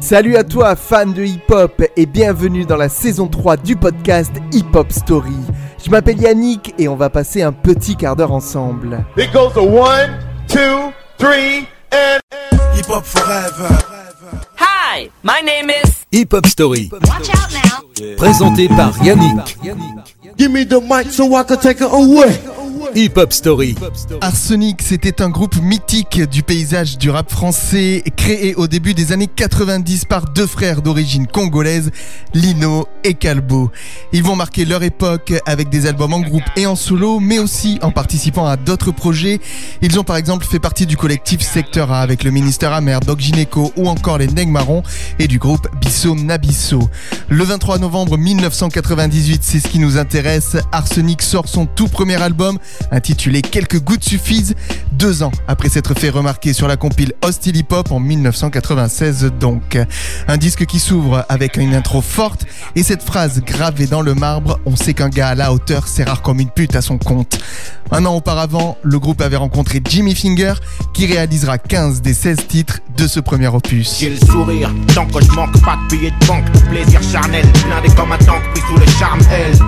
Salut à toi, fan de hip-hop, et bienvenue dans la saison 3 du podcast Hip Hop Story. Je m'appelle Yannick et on va passer un petit quart d'heure ensemble. It goes to one, two, three, and. Hip Hop Forever. Hi, my name is. Hip Hop Story, Watch out now. présenté par Yannick. Give me the mic so I can take it away. Hip Hop Story, Arsenic, c'était un groupe mythique du paysage du rap français, créé au début des années 90 par deux frères d'origine congolaise, Lino et Calbo. Ils vont marquer leur époque avec des albums en groupe et en solo, mais aussi en participant à d'autres projets. Ils ont par exemple fait partie du collectif Secteur A avec le ministère Amer, Doc Gineco ou encore les Neg Marrons et du groupe Bisso Nabisso. Le 23 novembre 1998, c'est ce qui nous intéresse. Arsenic sort son tout premier album intitulé Quelques gouttes suffisent, deux ans après s'être fait remarquer sur la compile Hostile Hip Hop en 1996 donc. Un disque qui s'ouvre avec une intro forte et cette phrase gravée dans le marbre, on sait qu'un gars à la hauteur c'est rare comme une pute à son compte. Un an auparavant, le groupe avait rencontré Jimmy Finger qui réalisera 15 des 16 titres de ce premier opus. J'ai le sourire, tant que je manque pas de billets de banque, plaisir charnel, comme un tank, le charme L.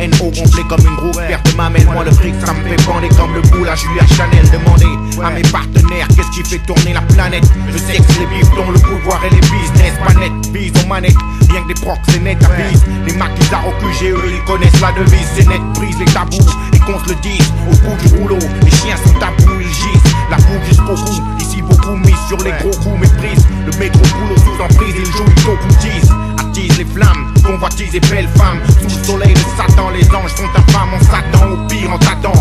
INO gonflé comme une perte moi le fric ça me fait bander comme le boule à Julia Chanel. Demandez à mes partenaires qu'est-ce qui fait tourner la planète? Je sais que c'est les bifs dont le pouvoir et les business, pas net, bise aux manettes, bien que des procs c'est net à bise. Les maquisards au QGE, ils connaissent la devise, c'est net, brise les tabous, et qu'on se le dise, au bout du rouleau, les chiens sont tabous, ils gisent, la boue jusqu'au cou, ici beaucoup mis sur les gros coups, méprise, le métro boulot sous emprise, ils jouent, ils concoutisent, attise les flammes, convoitise et belles femmes, sous le soleil de Satan, les anges sont infâmes, on s'attend au pire en t'attend,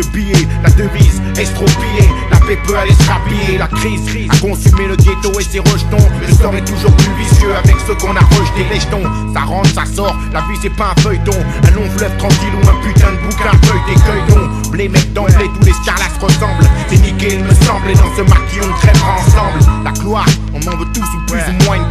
de billets, la devise, estropiée, la paix peut aller se la crise, a consumé le ghetto et ses rejetons, je serai toujours plus vicieux avec ceux qu'on a rejeté, les jetons, ça rentre, ça sort, la vie c'est pas un feuilleton, un long fleuve tranquille ou un putain de bouquin, feuille des cueilletons, blé mec d'emblée, tous les scarlas ressemblent, c'est nickel il me semble, et dans ce maquis on crèvera ensemble, la gloire, m'en veut tous ou plus ou moins une.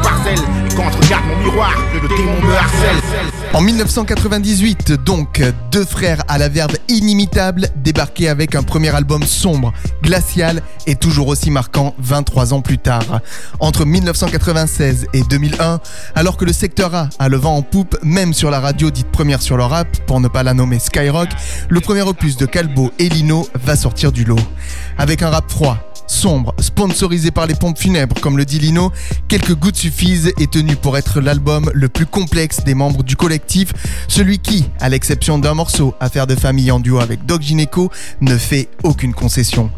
En 1998, donc, deux frères à la verve inimitable débarquaient avec un premier album sombre, glacial et toujours aussi marquant 23 ans plus tard. Entre 1996 et 2001, alors que le secteur A a le vent en poupe, même sur la radio dite première sur le rap, pour ne pas la nommer Skyrock, le premier opus de Calbo et Lino va sortir du lot. Avec un rap froid, sombre, sponsorisé par les pompes funèbres, comme le dit Lino, quelques gouttes suffisent et tenu pour être l'album le plus complexe des membres du collectif, celui qui, à l'exception d'un morceau, Affaire de famille en duo avec Doc Gineco, ne fait aucune concession.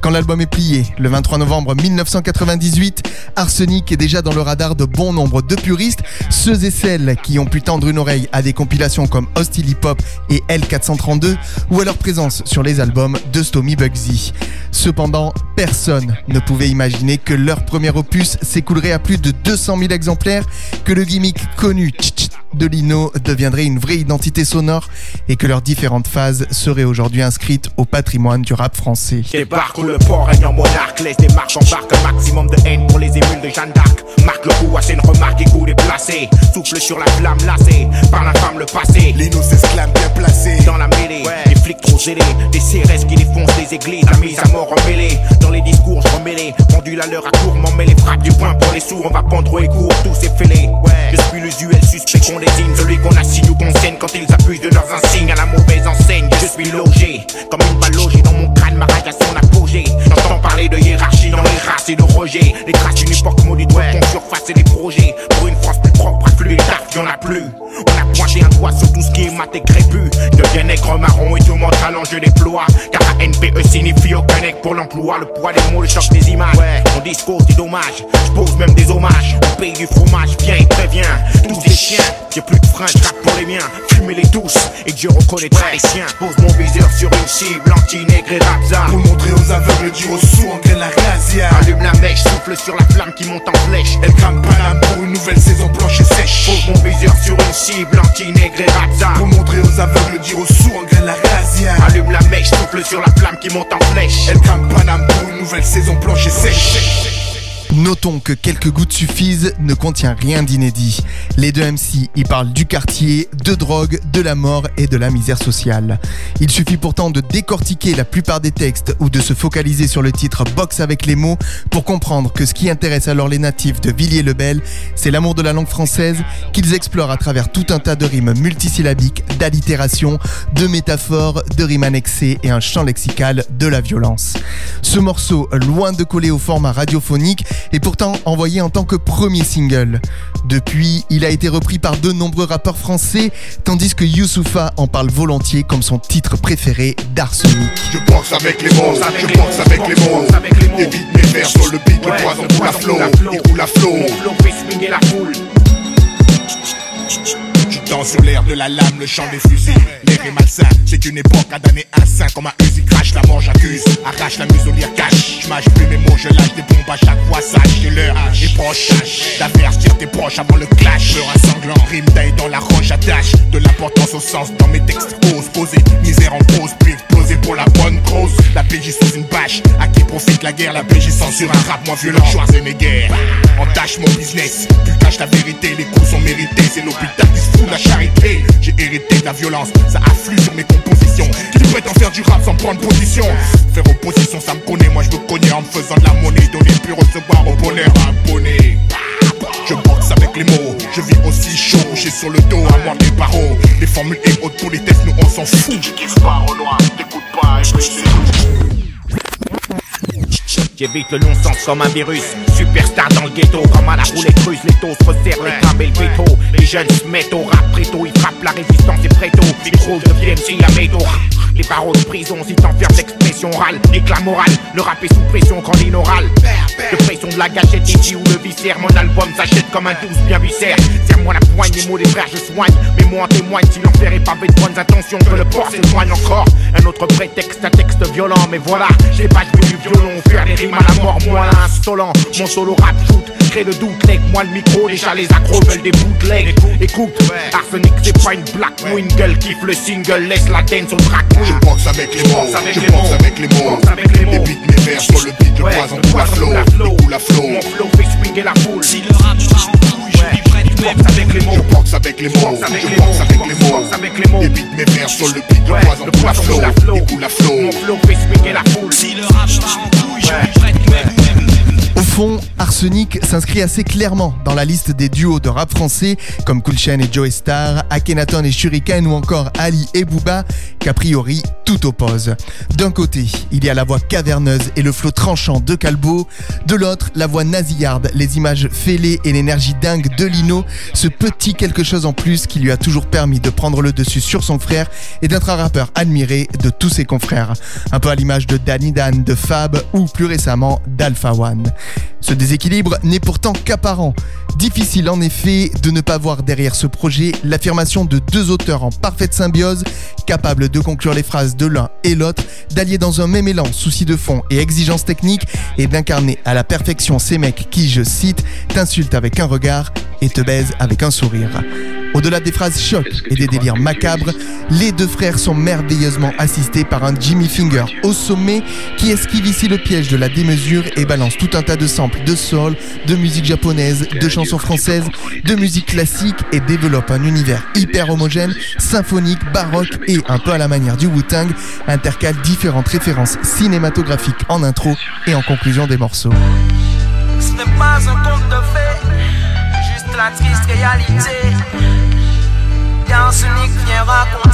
Quand l'album est plié, le 23 novembre 1998, Arsenic est déjà dans le radar de bon nombre de puristes, ceux et celles qui ont pu tendre une oreille à des compilations comme Hostile Hip Hop et L432 ou à leur présence sur les albums de Stomy Bugsy. Cependant, personne ne pouvait imaginer que leur premier opus s'écoulerait à plus de 200 000 exemplaires, que le gimmick connu de Lino deviendrait une vraie identité sonore et que leurs différentes phases seraient aujourd'hui inscrites au patrimoine du rap français. Débarque où le port règne en monarque, laisse des marques, embarque un maximum de haine pour les émules de Jeanne d'Arc. Marque le coup, assez une remarque et coup déplacé. Souffle sur la flamme lassée, par la femme le passé. Lino s'exclame bien placé. Dans la mêlée, des flics trop zélés, des CRS qui défoncent les églises, la mise à mort emmêlée. Dans les discours, je remêlés, pendule à l'heure à court, m'en met les frappes du poing pour les sourds, on va pendre et court, tous ces fêlés. Je suis l'usuel suspect qu'on désigne, celui qu'on assigne ou qu'on saigne quand ils abusent de leurs insignes à la mauvaise enseigne. Je suis logé, comme une balle logée dans mon crâne, ma rage à son apogée. J'entends parler de hiérarchie dans les races et de rejet. Les traces d'une époque maudite font surface et des projets. Pour une France plus propre, plus taf, y'en a plus. On a pointé un doigt sur tout ce qui est mat et crépu. Devient nègre marron et tout mon talent je déploie. Car ANPE signifie aucun nègre pour l'emploi. Le poids des mots, le choc des images. Mon discours c'est dommage. Je pose même des hommages. Au pays du fromage, viens et préviens. Tous des chiens, j'ai plus de frein, je pour les miens. Fumez-les tous et Dieu reconnaîtra les siens. Pose mon viseur sur une cible, anti-nègre et rapza. Pour montrer aux aveugles du sous en graine la razzia. Allume la mèche, souffle sur la flamme qui monte en flèche. Elle crame Paname pour une nouvelle saison blanche et sèche. Pose mon viseur sur une cible, anti-nègre et rapza. Pour montrer aux aveugles du sous en graine la razzia. Allume la mèche, souffle sur la flamme qui monte en flèche. Elle crame Paname une nouvelle saison blanche et sèche. Notons que quelques gouttes suffisent ne contient rien d'inédit. Les deux MC y parlent du quartier, de drogue, de la mort et de la misère sociale. Il suffit pourtant de décortiquer la plupart des textes ou de se focaliser sur le titre Box avec les mots pour comprendre que ce qui intéresse alors les natifs de Villiers-le-Bel, c'est l'amour de la langue française qu'ils explorent à travers tout un tas de rimes multisyllabiques, d'allitérations, de métaphores, de rimes annexées et un champ lexical de la violence. Ce morceau, loin de coller au format radiophonique, est pourtant envoyé en tant que premier single. Depuis, il a été repris par de nombreux rappeurs français, tandis que Youssoufa en parle volontiers comme son titre préféré d'Arsenic. Je boxe avec les mots, je boxe avec les mots. Évite mes vers sur le beat, le poison coule à flot, il coule à flot. Mon flow fait swinguer la foule. Danses sur l'air de la lame, le chant des fusils. L'air est malsain, c'est une époque à damner un saint comme un Uzi crash, la mort j'accuse. Arrache la muselière cache, je mâche plus mes mots, je lâche des bombes à chaque fois, sache, j'ai l'heure est proche. D'avertir tes proches avant le clash. Peur à sanglant, rime taille dans la roche, attache de l'importance au sens dans mes textes. Ose poser, misère en pause, puis exploser pour la bonne cause. La PJ sous une bâche, à qui profite la guerre, la PJ censure un rap moins violent. Schwarzenegger, entache mon business, tu caches la vérité, les coups sont mérités, c'est l'hôpital qui se fout charité. J'ai hérité de la violence, ça afflue sur mes compositions. Qui prétend faire du rap sans prendre position? Faire opposition, ça me connaît, moi je me connais en me faisant de la monnaie, donner puis recevoir au bonheur abonné. Je boxe avec les mots, je vis aussi chaud, couché sur le dos, à moi des barreaux. Les formules et autres politesses, nous on s'en fout. Tu kiffes pas au noir, t'écoutes pas, et puis J'évite le non-sens comme un virus. Superstar dans le ghetto, comme à la roulette russe. Les taux se resserrent, les crabes et le veto. Les jeunes se mettent au rap préto, ils frappent la résistance et préto. Les gros deviennent si à métaux. Les barreaux de prison, si t'enfermes d'expression orale. Éclat moral, le rap est sous pression quand l'inoral. De pression de la gâchette, ici ou le viscère. Mon album s'achète comme un douce bien viscère. Serre-moi la poigne, les mots des frères, je soigne. Mais moi en témoigne, si l'enfer est pavé de bonnes que le port s'éloigne encore. Un autre prétexte, un texte violent, mais voilà, j'ai pas joué du violon, faire des rimes à la mort, moi l'insolent. Mon solo rap shoot, crée le doute, leg, moi le micro, déjà les accros veulent des bootlegs. Écoute, Arsenic, c'est pas une black wingle, kiffe le single, laisse la dance au track Je boxe avec les mots, je les boxe mots. avec les mots. Boxe avec les mots. Évite mes vers sur le beat, à flot, coule à flot. il coule à flot. Mon flow fait swinguer la foule. Si le rap en je Je avec les mots. Je boxe avec les mots, Boxe avec je les boxe mots. avec les mots. Avec les mots. Évite mes vers sur le beat, le poison le à poison à il coule à flot. Mon flow fait swinguer la foule. Si le rap part en couille, Arsenic s'inscrit assez clairement dans la liste des duos de rap français comme Cool Chain et Joey Star, Akhenaton et Shuriken ou encore Ali et Booba, qu'a priori tout oppose. D'un côté, il y a la voix caverneuse et le flot tranchant de Calbo, de l'autre, la voix nasillarde, les images fêlées et l'énergie dingue de Lino, ce petit quelque chose en plus qui lui a toujours permis de prendre le dessus sur son frère et d'être un rappeur admiré de tous ses confrères. Un peu à l'image de Danny Dan, de Fab ou plus récemment d'Alpha One. Ce déséquilibre n'est pourtant qu'apparent. Difficile en effet de ne pas voir derrière ce projet l'affirmation de deux auteurs en parfaite symbiose, capables de conclure les phrases de l'un et l'autre, d'allier dans un même élan souci de fond et exigence technique, et d'incarner à la perfection ces mecs qui, je cite, t'insultent avec un regard et te baisent avec un sourire. Au-delà des phrases chocs et des délires macabres, les deux frères sont merveilleusement assistés par un Jimmy Finger au sommet qui esquive ici le piège de la démesure et balance tout un tas de samples de soul, de musique japonaise, de chansons françaises, de musique classique et développe un univers hyper homogène, symphonique, baroque et un peu à la manière du Wu-Tang, intercale différentes références cinématographiques en intro et en conclusion des morceaux. Ce n'est pas un conte de fées, juste la triste réalité. Dans unique, rien raconte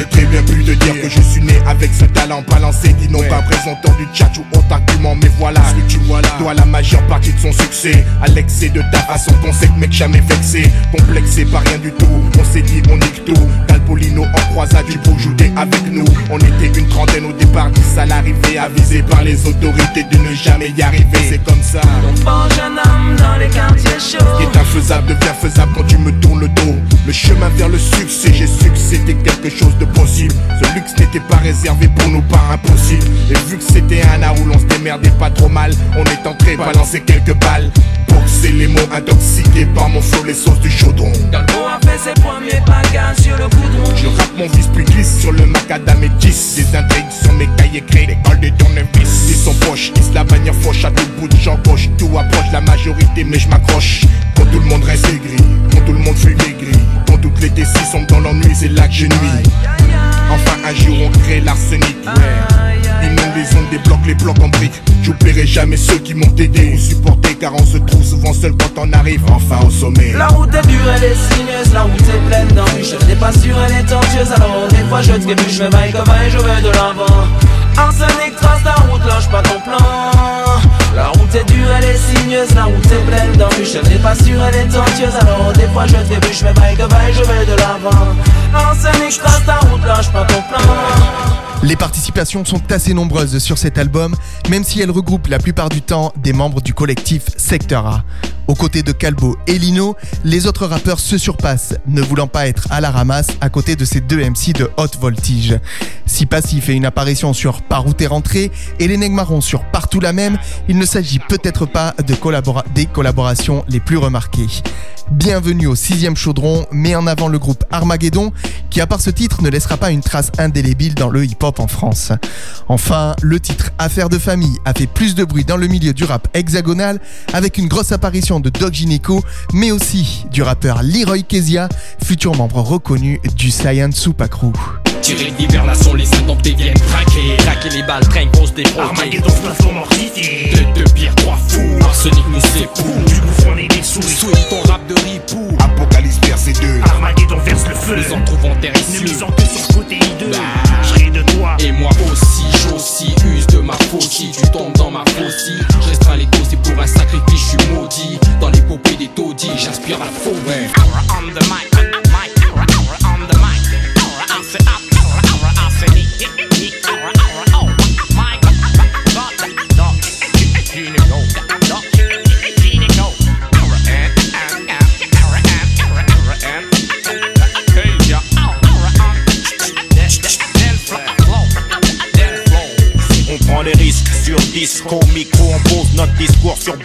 J'aurais très bien pu te dire que je suis né avec ce talent. Balancé qui n'ont pas présentant du tchatch ou autre argument Mais voilà. Ce que tu vois là. Doit la majeure partie de son succès. À l'excès de ta façon qu'on sait que mec jamais vexé. Complexé par rien du tout. On s'est dit on nique tout. Calpolino en croisade il faut jouer avec nous. On était une trentaine au départ dix à l'arrivée Avisé par les autorités de ne jamais y arriver. C'est comme ça. Bon jeune homme dans les quartiers qui chauds. est infaisable devient faisable quand tu me tournes le dos. Le chemin vers le succès, j'ai su que c'était quelque chose de possible. Ce luxe n'était pas réservé pour nous, pas impossible. Et vu que c'était un art où l'on se démerdait pas trop mal, on est entré balancer quelques balles. boxer les mots intoxiqués par mon flow, les sauces du chaudron. Galbo a fait ses premiers bagages sur le goudron. Je rappe mon vice puis glisse sur le macadam et 10 Des intrigues sur mes cahiers créés, l'école de tournevis Ils sont poches, ils la manière fauche à tout bout de champ gauche Tout approche la majorité mais je m'accroche Quand tout le monde reste c'est là que je nuis Enfin un jour on crée l'arsenic, ouais Inonde les ondes, débloque les blocs en briques J'oublierai jamais ceux qui m'ont aidé ou supporté Car on se trouve souvent seul quand on arrive enfin au sommet La route est dure, elle est sinueuse, la route est pleine d'embûches. N'ai pas sûr, elle est tortueuse, alors des fois je trébuche, je vaille comme et je vais de l'avant. Arsenic trace la route, lâche pas ton plan. Route est dure, elle est sinueuse, la route est pleine d'embûches. Je n'ai pas sûr, elle est tortueuse, alors des fois je trébuche, je vaille comme et je vais de l'avant. Arsenic trace la route, lâche pas ton plan. Les participations sont assez nombreuses sur cet album, même si elles regroupent la plupart du temps des membres du collectif Secteur A. Aux côtés de Calbo et Lino, les autres rappeurs se surpassent, ne voulant pas être à la ramasse à côté de ces deux MC de haute voltige. Si Passif fait une apparition sur Par où t'es rentré et les Nègres Marrons sur Partout la même, il ne s'agit peut-être pas de des collaborations les plus remarquées. Bienvenue au sixième chaudron, met en avant le groupe Armageddon, qui à part ce titre ne laissera pas une trace indélébile dans le hip-hop en France. Enfin, le titre Affaire de famille a fait plus de bruit dans le milieu du rap hexagonal, avec une grosse apparition de Doc Gineco, mais aussi du rappeur Leroy Kezia, futur membre reconnu du Science Super Crew. Les balles, traîne grosse des Armageddon se transforme en cité. Deux, deux pierres, trois fous. Arsenic nous époux. Du bouffon et des souris. Souris ton rap de ripou. Apocalypse verset 2 Armageddon verse le feu. Nous en trouvons terre Ne ici. misant que sur le côté hideux. Bah. Je de toi. Et moi aussi, j'aussi use de ma faucille. Tu tombes dans ma faucille. Je restreins les doses et pour un sacrifice, je suis maudit. Dans l'épopée des taudis, j'inspire la on the mic,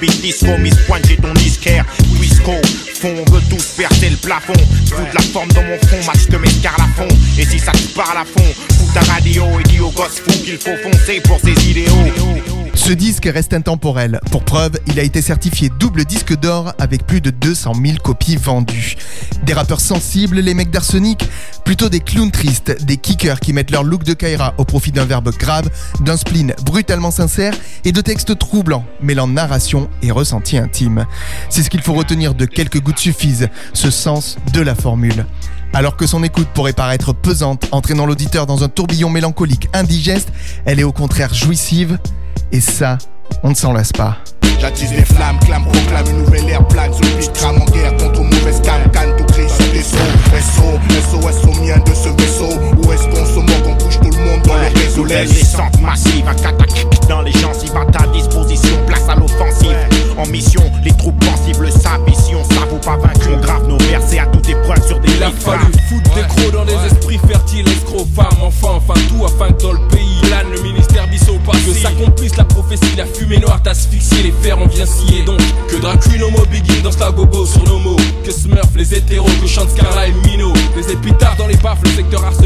Miss Pointe, j'ai ton disquaire, Wisco, fond, on veut tous percer le plafond, fous de la forme dans mon front, match que mes fond. Et si ça te parle à fond, fous ta radio et dis aux gosses fous qu'il faut foncer pour ses idéaux. Ce disque reste intemporel. Pour preuve, il a été certifié double disque d'or avec plus de 200 000 copies vendues. Des rappeurs sensibles, les mecs d'Arsenic, plutôt des clowns tristes, des kickers qui mettent leur look de Kaira au profit d'un verbe grave, d'un spleen brutalement sincère et de textes troublants, mêlant narration et ressenti intime. C'est ce qu'il faut retenir de quelques gouttes suffisent, ce sens de la formule. Alors que son écoute pourrait paraître pesante, entraînant l'auditeur dans un tourbillon mélancolique indigeste, elle est au contraire jouissive. Et ça, on ne s'en lasse pas. J'attise les flammes, clame, proclame une nouvelle ère plane Sur le beat, crame en guerre contre mauvais scam Canne tout crie sur les sauts SO, SOS au mien de ce vaisseau Où est-ce qu'on se moque, on touche tout le monde dans les réseaux descente massive, un catac dans les gencives à ta disposition, place à l'offensive. En mission, les troupes pensives le secteur arsenic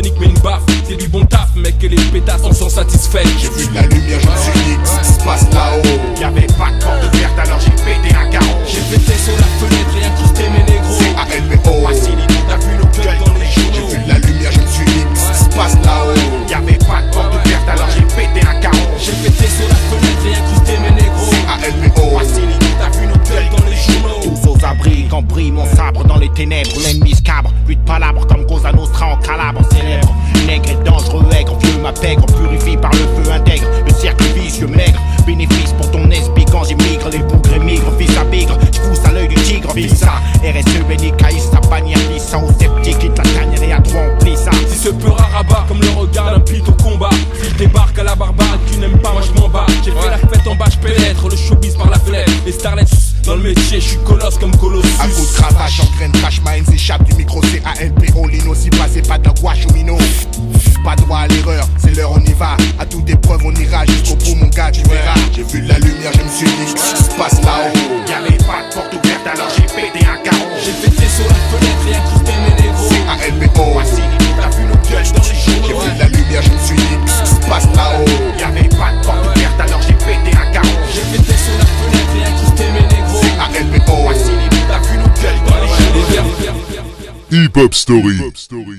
Hip Hop Story.